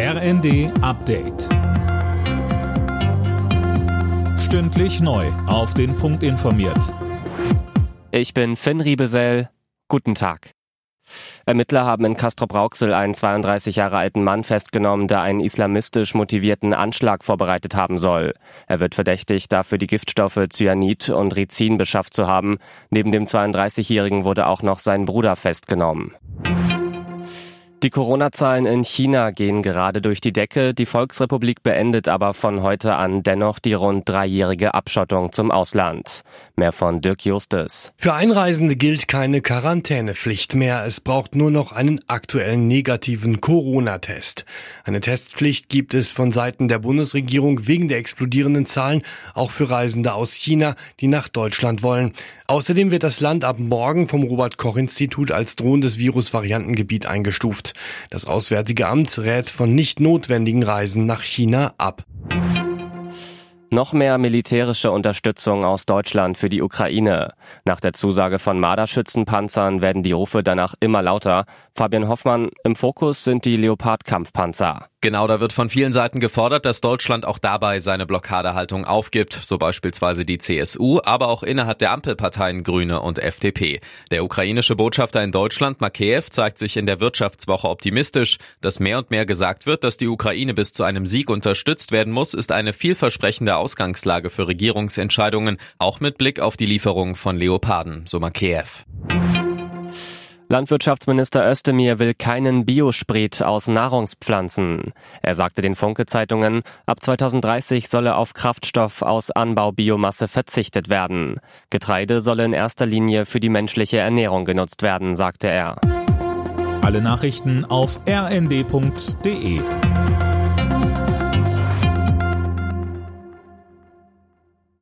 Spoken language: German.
RND Update. Stündlich neu. Auf den Punkt informiert. Ich bin Finn Riebesell. Guten Tag. Ermittler haben in Castrop-Rauxel einen 32 Jahre alten Mann festgenommen, der einen islamistisch motivierten Anschlag vorbereitet haben soll. Er wird verdächtigt, dafür die Giftstoffe Cyanid und Rizin beschafft zu haben. Neben dem 32-Jährigen wurde auch noch sein Bruder festgenommen. Die Corona-Zahlen in China gehen gerade durch die Decke. Die Volksrepublik beendet aber von heute an dennoch die rund dreijährige Abschottung zum Ausland. Mehr von Dirk Justus. Für Einreisende gilt keine Quarantänepflicht mehr. Es braucht nur noch einen aktuellen negativen Corona-Test. Eine Testpflicht gibt es von Seiten der Bundesregierung wegen der explodierenden Zahlen auch für Reisende aus China, die nach Deutschland wollen. Außerdem wird das Land ab morgen vom Robert-Koch-Institut als drohendes Virusvariantengebiet eingestuft. Das Auswärtige Amt rät von nicht notwendigen Reisen nach China ab. Noch mehr militärische Unterstützung aus Deutschland für die Ukraine. Nach der Zusage von Marderschützenpanzern werden die Rufe danach immer lauter. Fabian Hoffmann, im Fokus sind die Leopard-Kampfpanzer. Genau, da wird von vielen Seiten gefordert, dass Deutschland auch dabei seine Blockadehaltung aufgibt, so beispielsweise die CSU, aber auch innerhalb der Ampelparteien Grüne und FDP. Der ukrainische Botschafter in Deutschland, Makeyev, zeigt sich in der Wirtschaftswoche optimistisch. Dass mehr und mehr gesagt wird, dass die Ukraine bis zu einem Sieg unterstützt werden muss, ist eine vielversprechende Ausgangslage für Regierungsentscheidungen, auch mit Blick auf die Lieferung von Leoparden, so Makeyev. Landwirtschaftsminister Özdemir will keinen Biosprit aus Nahrungspflanzen. Er sagte den Funke-Zeitungen, ab 2030 solle auf Kraftstoff aus Anbaubiomasse verzichtet werden. Getreide solle in erster Linie für die menschliche Ernährung genutzt werden, sagte er. Alle Nachrichten auf rnd.de